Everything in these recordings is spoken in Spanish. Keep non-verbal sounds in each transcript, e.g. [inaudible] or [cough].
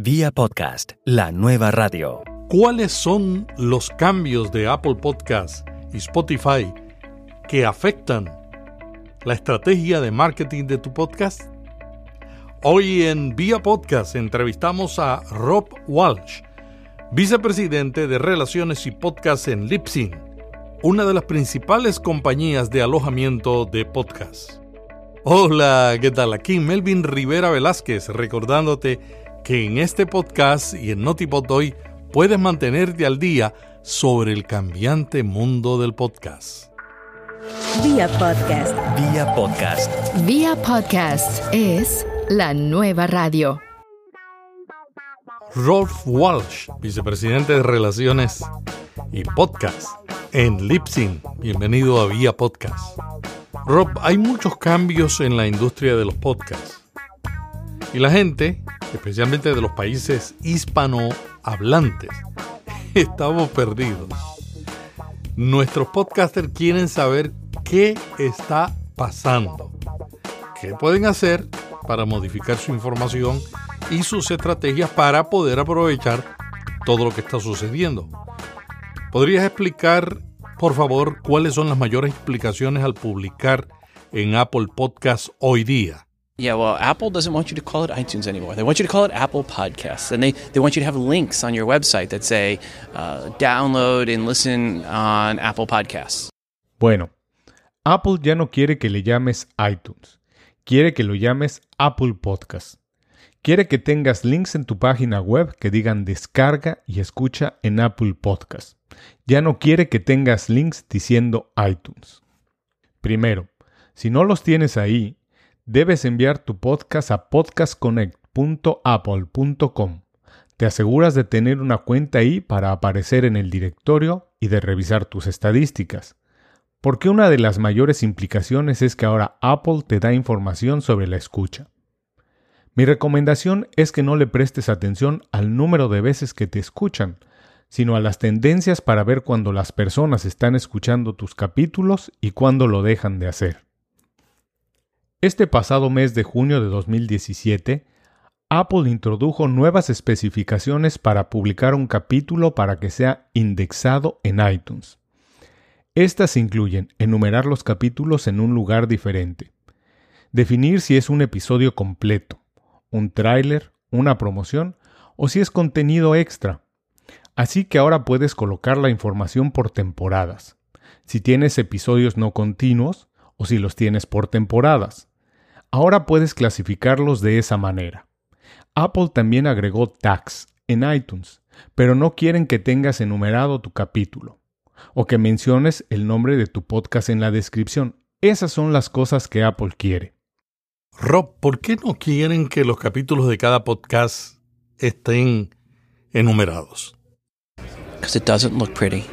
Vía podcast, la nueva radio. ¿Cuáles son los cambios de Apple Podcast y Spotify que afectan la estrategia de marketing de tu podcast? Hoy en Vía Podcast entrevistamos a Rob Walsh, vicepresidente de Relaciones y Podcast en Lipsyn, una de las principales compañías de alojamiento de podcasts. Hola, ¿qué tal? Aquí Melvin Rivera Velázquez recordándote que en este podcast y en Notipod hoy puedes mantenerte al día sobre el cambiante mundo del podcast. Vía podcast. Vía podcast. Vía podcast es la nueva radio. Rolf Walsh, vicepresidente de Relaciones y Podcast en Lipsyn. Bienvenido a Vía Podcast. Rob, hay muchos cambios en la industria de los podcasts. Y la gente, especialmente de los países hispanohablantes, [laughs] estamos perdidos. Nuestros podcasters quieren saber qué está pasando, qué pueden hacer para modificar su información y sus estrategias para poder aprovechar todo lo que está sucediendo. ¿Podrías explicar por favor, cuáles son las mayores explicaciones al publicar en Apple Podcasts hoy día? Yeah, well, Apple doesn't want you to call it iTunes anymore. They want you to call it Apple Podcasts. And they, they want you to have links on your website that say uh, download and listen on Apple Podcasts. Bueno, Apple ya no quiere que le llames iTunes. Quiere que lo llames Apple Podcasts. Quiere que tengas links en tu página web que digan descarga y escucha en Apple Podcasts ya no quiere que tengas links diciendo iTunes. Primero, si no los tienes ahí, debes enviar tu podcast a podcastconnect.apple.com. Te aseguras de tener una cuenta ahí para aparecer en el directorio y de revisar tus estadísticas. Porque una de las mayores implicaciones es que ahora Apple te da información sobre la escucha. Mi recomendación es que no le prestes atención al número de veces que te escuchan, sino a las tendencias para ver cuando las personas están escuchando tus capítulos y cuándo lo dejan de hacer. Este pasado mes de junio de 2017, Apple introdujo nuevas especificaciones para publicar un capítulo para que sea indexado en iTunes. Estas incluyen enumerar los capítulos en un lugar diferente, definir si es un episodio completo, un tráiler, una promoción o si es contenido extra, Así que ahora puedes colocar la información por temporadas, si tienes episodios no continuos o si los tienes por temporadas. Ahora puedes clasificarlos de esa manera. Apple también agregó tags en iTunes, pero no quieren que tengas enumerado tu capítulo o que menciones el nombre de tu podcast en la descripción. Esas son las cosas que Apple quiere. Rob, ¿por qué no quieren que los capítulos de cada podcast estén enumerados? because it doesn't look pretty.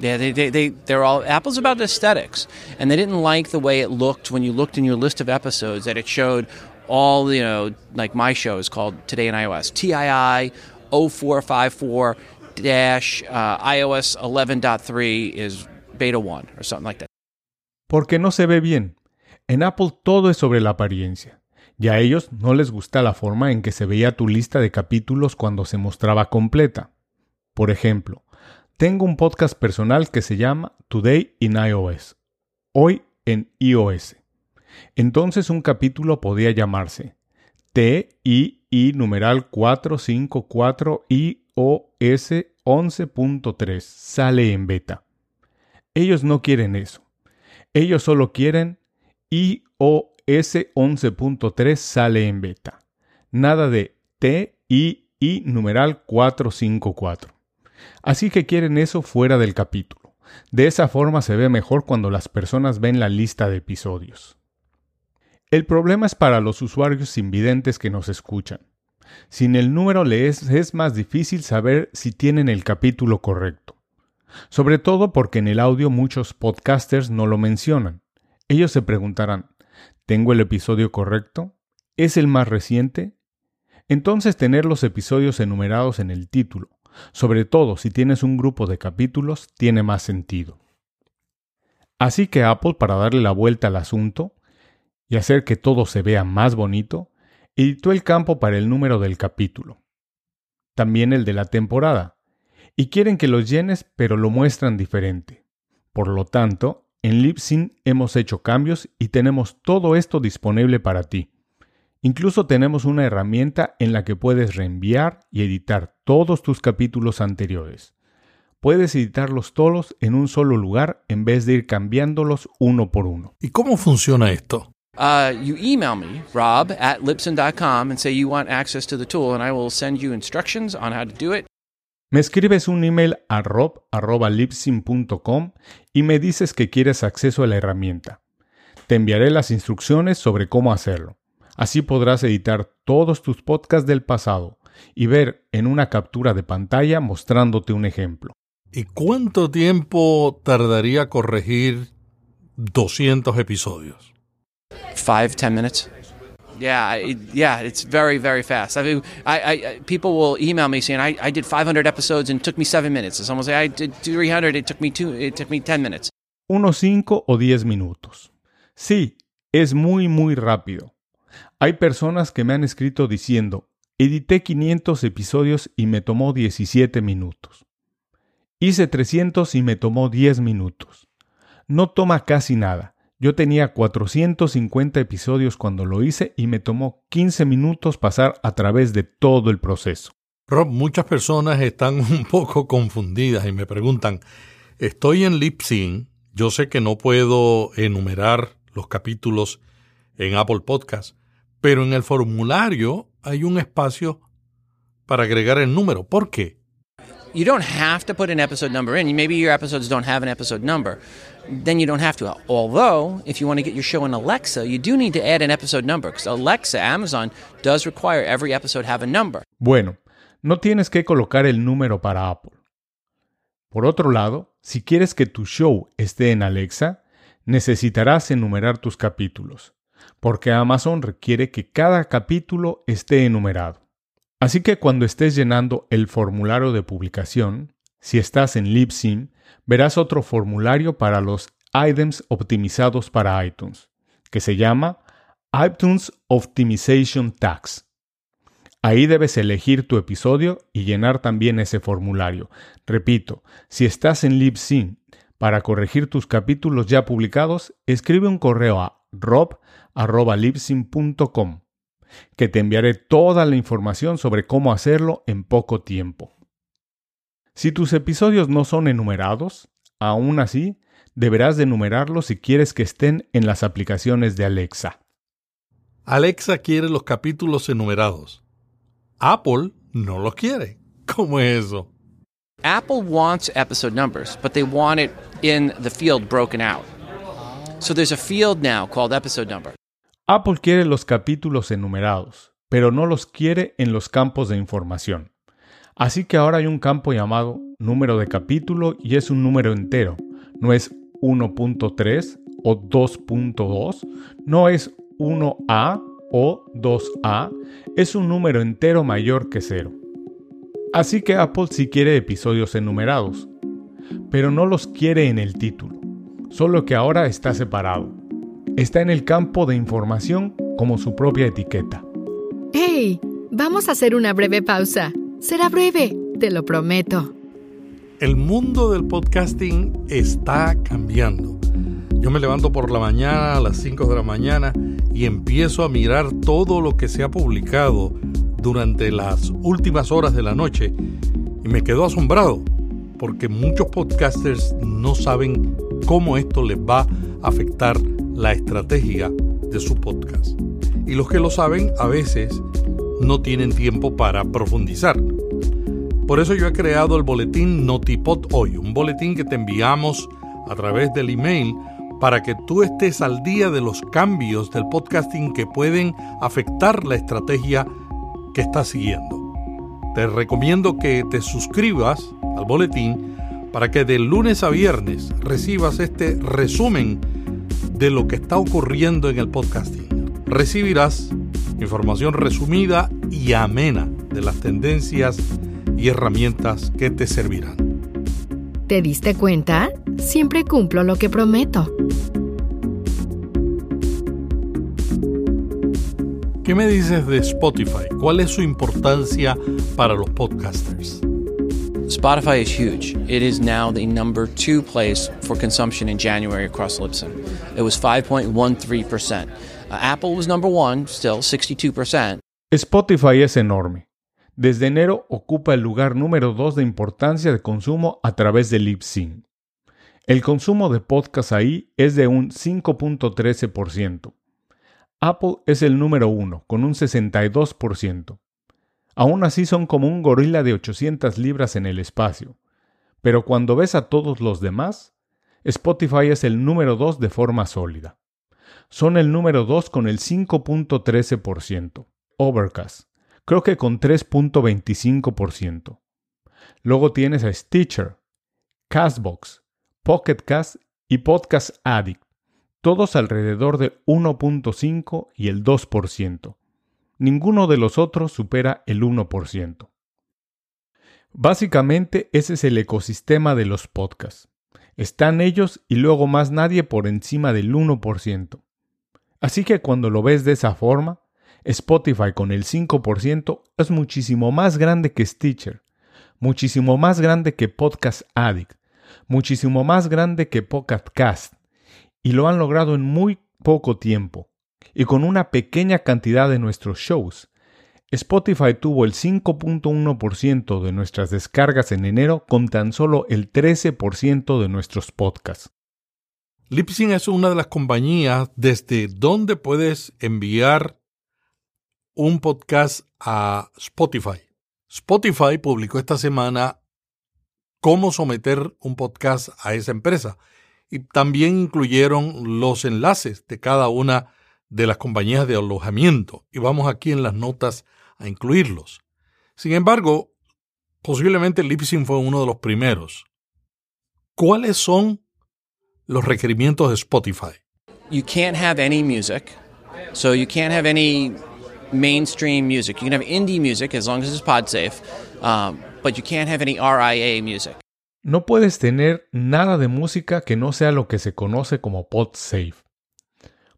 Yeah, they, they, they, they're all, Apple's about aesthetics. And they didn't like the way it looked when you looked in your list of episodes that it showed all, you know, like my show is called Today in iOS, TII 0454 dash uh, iOS 11.3 is beta 1 or something like that. Porque no se ve bien. En Apple todo es sobre la apariencia. Y a ellos no les gusta la forma en que se veía tu lista de capítulos cuando se mostraba completa. Por ejemplo, tengo un podcast personal que se llama Today in iOS, hoy en iOS. Entonces un capítulo podía llamarse TII numeral 454 iOS 11.3 sale en beta. Ellos no quieren eso. Ellos solo quieren iOS 11.3 sale en beta. Nada de TII numeral 454. Así que quieren eso fuera del capítulo. De esa forma se ve mejor cuando las personas ven la lista de episodios. El problema es para los usuarios invidentes que nos escuchan. Sin el número les es más difícil saber si tienen el capítulo correcto. Sobre todo porque en el audio muchos podcasters no lo mencionan. Ellos se preguntarán, ¿tengo el episodio correcto? ¿Es el más reciente? Entonces tener los episodios enumerados en el título, sobre todo si tienes un grupo de capítulos, tiene más sentido. Así que Apple, para darle la vuelta al asunto y hacer que todo se vea más bonito, editó el campo para el número del capítulo. también el de la temporada, y quieren que los llenes pero lo muestran diferente. Por lo tanto, en Libsyn hemos hecho cambios y tenemos todo esto disponible para ti. Incluso tenemos una herramienta en la que puedes reenviar y editar todos tus capítulos anteriores. Puedes editarlos todos en un solo lugar en vez de ir cambiándolos uno por uno. ¿Y cómo funciona esto? Uh, you email me, rob at and say you want access to the tool, and I will send you instructions on how to do it. Me escribes un email a rob.libsyn.com y me dices que quieres acceso a la herramienta. Te enviaré las instrucciones sobre cómo hacerlo. Así podrás editar todos tus podcasts del pasado y ver en una captura de pantalla mostrándote un ejemplo. ¿Y cuánto tiempo tardaría corregir 200 episodios? Five, ten minutes. Yeah, it, yeah, it's very, very fast. I mean, I, I, people will email me saying I, I did 500 episodes and it took me seven minutes. And someone will say I did 300, it took me two, it took me 10 minutes. Unos 5 o 10 minutos. Sí, es muy, muy rápido. Hay personas que me han escrito diciendo, edité 500 episodios y me tomó 17 minutos. Hice 300 y me tomó 10 minutos. No toma casi nada. Yo tenía 450 episodios cuando lo hice y me tomó 15 minutos pasar a través de todo el proceso. Rob, muchas personas están [laughs] un poco confundidas y me preguntan, estoy en Libsyn, yo sé que no puedo enumerar los capítulos en Apple Podcast, pero en el formulario hay un espacio para agregar el número. ¿Por qué? You don't have to put an episode number in. Maybe your episodes don't have an episode number. Then you don't have to. Although, if you want to get your show in Alexa, you do need to add an episode number because Alexa, Amazon, does require every episode have a number. Bueno, no tienes que colocar el número para Apple. Por otro lado, si quieres que tu show esté en Alexa, necesitarás enumerar tus capítulos, porque Amazon requiere que cada capítulo esté enumerado. Así que cuando estés llenando el formulario de publicación, si estás en Libsyn, verás otro formulario para los items optimizados para iTunes, que se llama iTunes Optimization Tags. Ahí debes elegir tu episodio y llenar también ese formulario. Repito, si estás en Libsyn para corregir tus capítulos ya publicados, escribe un correo a rob.libsyn.com que te enviaré toda la información sobre cómo hacerlo en poco tiempo. Si tus episodios no son enumerados, aún así, deberás de enumerarlos si quieres que estén en las aplicaciones de Alexa. Alexa quiere los capítulos enumerados. Apple no los quiere. ¿Cómo es eso? Apple wants episode numbers, but they want it in the field broken out. So there's a field now called episode number. Apple quiere los capítulos enumerados, pero no los quiere en los campos de información. Así que ahora hay un campo llamado número de capítulo y es un número entero. No es 1.3 o 2.2, no es 1A o 2A, es un número entero mayor que cero. Así que Apple sí quiere episodios enumerados, pero no los quiere en el título, solo que ahora está separado. Está en el campo de información como su propia etiqueta. ¡Hey! Vamos a hacer una breve pausa. Será breve, te lo prometo. El mundo del podcasting está cambiando. Yo me levanto por la mañana a las 5 de la mañana y empiezo a mirar todo lo que se ha publicado durante las últimas horas de la noche y me quedo asombrado porque muchos podcasters no saben cómo esto les va a afectar la estrategia de su podcast. Y los que lo saben a veces no tienen tiempo para profundizar. Por eso yo he creado el boletín Notipod Hoy, un boletín que te enviamos a través del email para que tú estés al día de los cambios del podcasting que pueden afectar la estrategia que estás siguiendo. Te recomiendo que te suscribas al boletín para que de lunes a viernes recibas este resumen de lo que está ocurriendo en el podcasting. Recibirás información resumida y amena de las tendencias y herramientas que te servirán. ¿Te diste cuenta? Siempre cumplo lo que prometo. ¿Qué me dices de Spotify? ¿Cuál es su importancia para los podcasters? Spotify is huge. It is now the number two place for consumption in January across Libsyn. It was 5.13%. Uh, Apple was number one, still 62%. Spotify es enorme. Desde enero ocupa el lugar número 2 de importancia de consumo a través de Libsyn. El consumo de podcast ahí es de un 5.13%. Apple es el número 1, con un 62%. Aún así son como un gorila de 800 libras en el espacio. Pero cuando ves a todos los demás, Spotify es el número 2 de forma sólida. Son el número 2 con el 5.13%. Overcast, creo que con 3.25%. Luego tienes a Stitcher, Castbox, Pocket Cast y Podcast Addict, todos alrededor de 1.5 y el 2%. Ninguno de los otros supera el 1%. Básicamente ese es el ecosistema de los podcasts. Están ellos y luego más nadie por encima del 1%. Así que cuando lo ves de esa forma, Spotify con el 5% es muchísimo más grande que Stitcher, muchísimo más grande que Podcast Addict, muchísimo más grande que Pocket Cast, y lo han logrado en muy poco tiempo y con una pequeña cantidad de nuestros shows. Spotify tuvo el 5.1% de nuestras descargas en enero con tan solo el 13% de nuestros podcasts. Libsyn es una de las compañías desde donde puedes enviar un podcast a Spotify. Spotify publicó esta semana cómo someter un podcast a esa empresa y también incluyeron los enlaces de cada una de las compañías de alojamiento y vamos aquí en las notas a incluirlos. Sin embargo, posiblemente Libsyn fue uno de los primeros. ¿Cuáles son los requerimientos de Spotify? You can't have any music, so you can't have any mainstream music. You can have indie music as long as it's pod safe, um, but you can't have any RIA music. No puedes tener nada de música que no sea lo que se conoce como pod safe.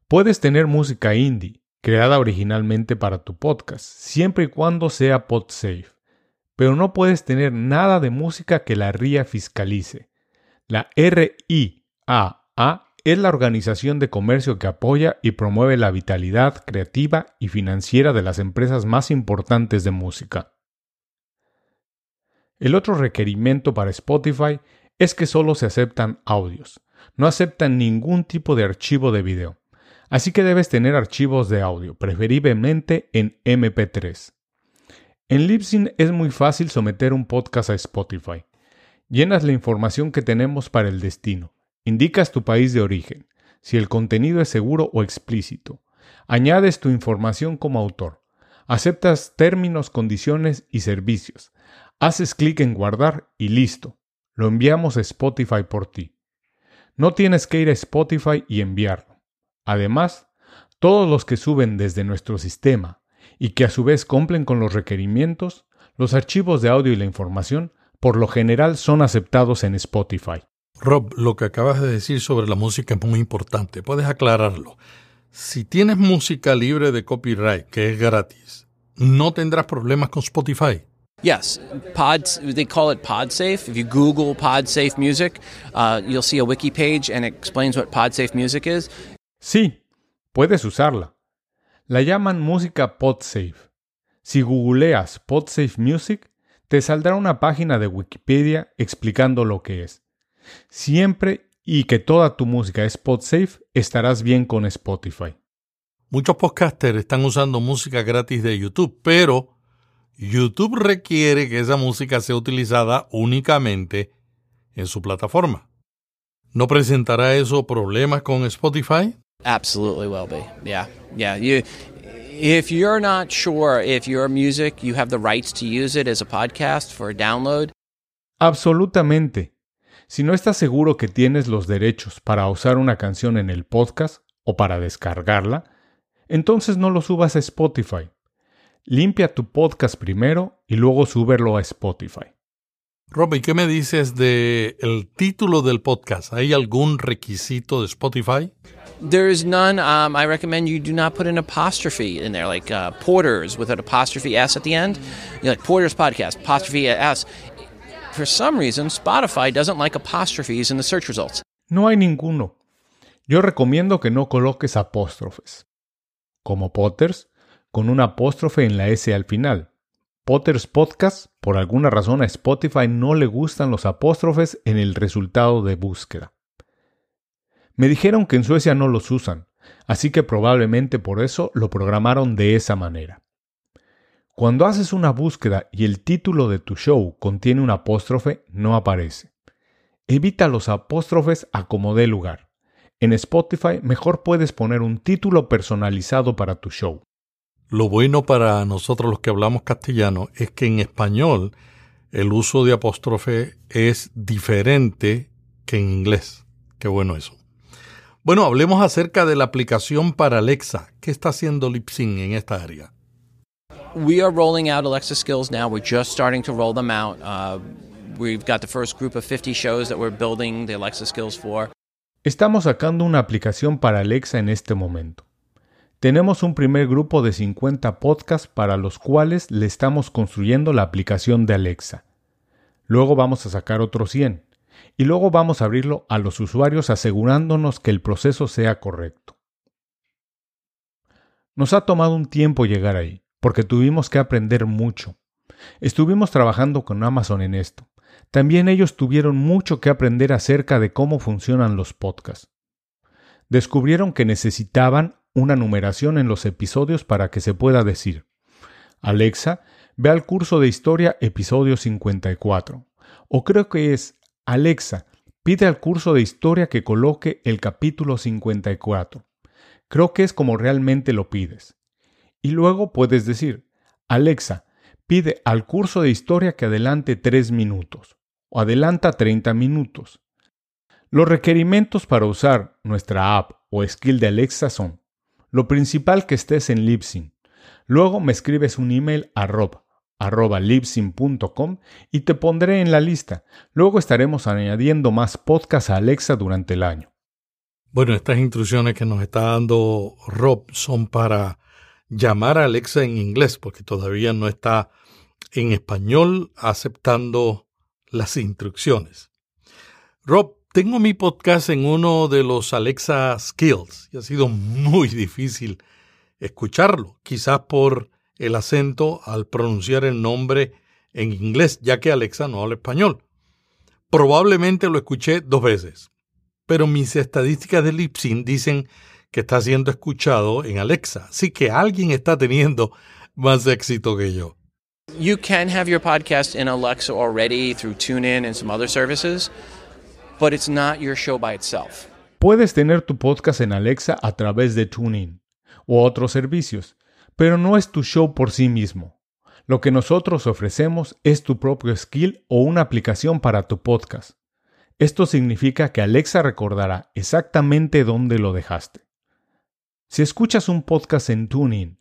Puedes tener música indie, creada originalmente para tu podcast, siempre y cuando sea PodSafe, pero no puedes tener nada de música que la RIA fiscalice. La RIAA es la organización de comercio que apoya y promueve la vitalidad creativa y financiera de las empresas más importantes de música. El otro requerimiento para Spotify es que solo se aceptan audios, no aceptan ningún tipo de archivo de video. Así que debes tener archivos de audio, preferiblemente en MP3. En Libsyn es muy fácil someter un podcast a Spotify. Llenas la información que tenemos para el destino. Indicas tu país de origen, si el contenido es seguro o explícito. Añades tu información como autor. Aceptas términos, condiciones y servicios. Haces clic en guardar y listo. Lo enviamos a Spotify por ti. No tienes que ir a Spotify y enviarlo. Además, todos los que suben desde nuestro sistema y que a su vez cumplen con los requerimientos, los archivos de audio y la información por lo general son aceptados en Spotify. Rob, lo que acabas de decir sobre la música es muy importante. Puedes aclararlo. Si tienes música libre de copyright, que es gratis, no tendrás problemas con Spotify. Yes, pods. They call it PodSafe. If you Google PodSafe music, uh, you'll see a wiki page and it explains what PodSafe music is. Sí, puedes usarla. La llaman música PodSafe. Si googleas PodSafe Music, te saldrá una página de Wikipedia explicando lo que es. Siempre y que toda tu música es PodSafe, estarás bien con Spotify. Muchos podcasters están usando música gratis de YouTube, pero YouTube requiere que esa música sea utilizada únicamente en su plataforma. ¿No presentará eso problemas con Spotify? Absolutely will be. Yeah. Yeah. You if you're not sure if your music you have the rights to use it as a podcast for download. Absolutamente. Si no estás seguro que tienes los derechos para usar una canción en el podcast o para descargarla, entonces no lo subas a Spotify. Limpia tu podcast primero y luego súbelo a Spotify. Rob, ¿y qué me dices de el título del podcast? ¿Hay algún requisito de Spotify? There is none. Um, I recommend you do not put an apostrophe in there, like uh, Porter's with an apostrophe S at the end. You like Porter's podcast, apostrophe S. For some reason, Spotify doesn't like apostrophes in the search results. No hay ninguno. Yo recomiendo que no coloques apóstrofes. Como Potters, con una apóstrofe en la S al final. Potter's Podcast, por alguna razón a Spotify no le gustan los apóstrofes en el resultado de búsqueda. Me dijeron que en Suecia no los usan, así que probablemente por eso lo programaron de esa manera. Cuando haces una búsqueda y el título de tu show contiene un apóstrofe, no aparece. Evita los apóstrofes a como dé lugar. En Spotify mejor puedes poner un título personalizado para tu show. Lo bueno para nosotros los que hablamos castellano es que en español el uso de apóstrofe es diferente que en inglés. Qué bueno eso. Bueno, hablemos acerca de la aplicación para Alexa. ¿Qué está haciendo Lipsyn en esta área? We are rolling out Alexa skills now. We're just starting to roll them out. Uh, we've got the first group of 50 shows that we're building the Alexa skills for. Estamos sacando una aplicación para Alexa en este momento. Tenemos un primer grupo de 50 podcasts para los cuales le estamos construyendo la aplicación de Alexa. Luego vamos a sacar otros 100 y luego vamos a abrirlo a los usuarios asegurándonos que el proceso sea correcto. Nos ha tomado un tiempo llegar ahí, porque tuvimos que aprender mucho. Estuvimos trabajando con Amazon en esto. También ellos tuvieron mucho que aprender acerca de cómo funcionan los podcasts. Descubrieron que necesitaban una numeración en los episodios para que se pueda decir, Alexa, ve al curso de historia episodio 54. O creo que es Alexa, pide al curso de historia que coloque el capítulo 54. Creo que es como realmente lo pides. Y luego puedes decir, Alexa, pide al curso de historia que adelante 3 minutos o adelanta 30 minutos. Los requerimientos para usar nuestra app o skill de Alexa son, lo principal que estés en Libsyn. Luego me escribes un email a rob y te pondré en la lista. Luego estaremos añadiendo más podcasts a Alexa durante el año. Bueno, estas instrucciones que nos está dando Rob son para llamar a Alexa en inglés, porque todavía no está en español aceptando las instrucciones. Rob, tengo mi podcast en uno de los Alexa Skills y ha sido muy difícil escucharlo, quizás por el acento al pronunciar el nombre en inglés, ya que Alexa no habla español. Probablemente lo escuché dos veces, pero mis estadísticas de Lipsyn dicen que está siendo escuchado en Alexa, así que alguien está teniendo más éxito que yo. You can have your podcast in Alexa already through TuneIn and some other services, but it's not your show by itself. Puedes tener tu podcast en Alexa a través de TuneIn o otros servicios, pero no es tu show por sí mismo. Lo que nosotros ofrecemos es tu propio skill o una aplicación para tu podcast. Esto significa que Alexa recordará exactamente dónde lo dejaste. Si escuchas un podcast en TuneIn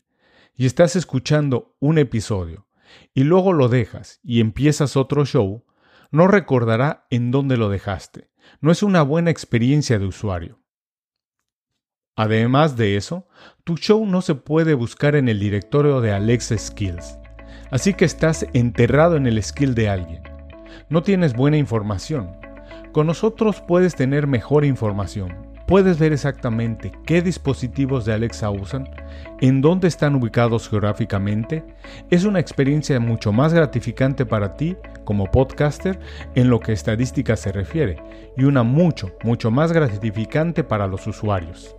y estás escuchando un episodio y luego lo dejas y empiezas otro show, no recordará en dónde lo dejaste. No es una buena experiencia de usuario. Además de eso, tu show no se puede buscar en el directorio de Alexa Skills, así que estás enterrado en el skill de alguien. No tienes buena información. Con nosotros puedes tener mejor información. Puedes ver exactamente qué dispositivos de Alexa usan, en dónde están ubicados geográficamente. Es una experiencia mucho más gratificante para ti como podcaster en lo que estadísticas se refiere y una mucho, mucho más gratificante para los usuarios.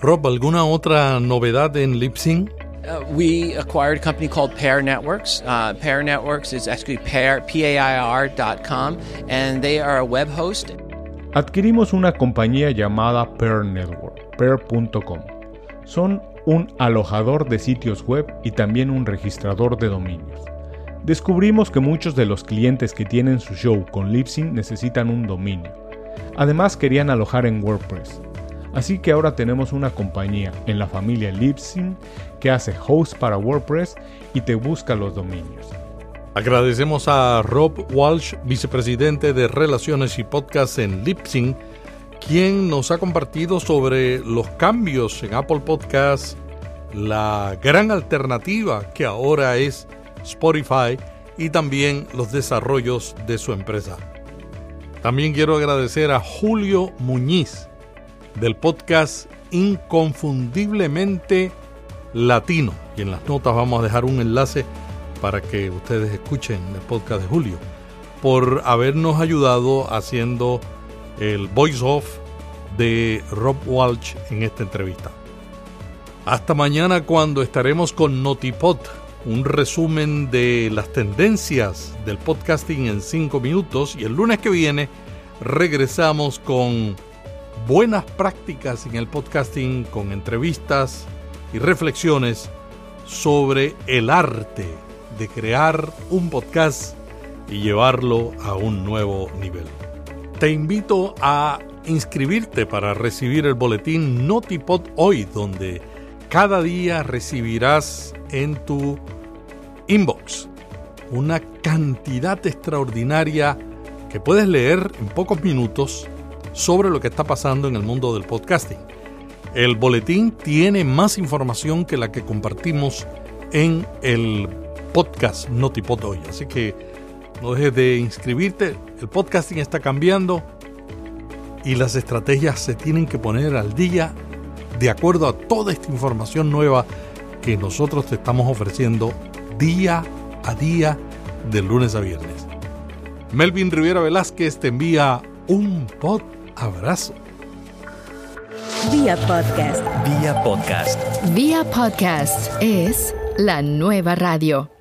Rob, ¿alguna otra novedad en Lipsyn? Uh, we acquired a company called Pair Networks. Uh, Pair Networks is actually pair, P-A-I-R.com, and they are a web host. Adquirimos una compañía llamada Pair Network, pair.com. Son un alojador de sitios web y también un registrador de dominios. Descubrimos que muchos de los clientes que tienen su show con Lipsyn necesitan un dominio. Además querían alojar en WordPress. Así que ahora tenemos una compañía en la familia Libsyn que hace host para WordPress y te busca los dominios. Agradecemos a Rob Walsh, vicepresidente de Relaciones y Podcast en Lipsing, quien nos ha compartido sobre los cambios en Apple Podcasts, la gran alternativa que ahora es Spotify y también los desarrollos de su empresa. También quiero agradecer a Julio Muñiz del podcast Inconfundiblemente Latino. Y en las notas vamos a dejar un enlace para que ustedes escuchen el podcast de Julio, por habernos ayudado haciendo el voice-off de Rob Walsh en esta entrevista. Hasta mañana cuando estaremos con Notipod, un resumen de las tendencias del podcasting en 5 minutos y el lunes que viene regresamos con buenas prácticas en el podcasting, con entrevistas y reflexiones sobre el arte de crear un podcast y llevarlo a un nuevo nivel. Te invito a inscribirte para recibir el boletín Notipod hoy, donde cada día recibirás en tu inbox una cantidad extraordinaria que puedes leer en pocos minutos sobre lo que está pasando en el mundo del podcasting. El boletín tiene más información que la que compartimos en el podcast Notipod hoy. Así que no dejes de inscribirte. El podcasting está cambiando y las estrategias se tienen que poner al día de acuerdo a toda esta información nueva que nosotros te estamos ofreciendo día a día de lunes a viernes. Melvin Rivera Velázquez te envía un pod abrazo. Vía podcast. Vía podcast. Vía podcast es la nueva radio.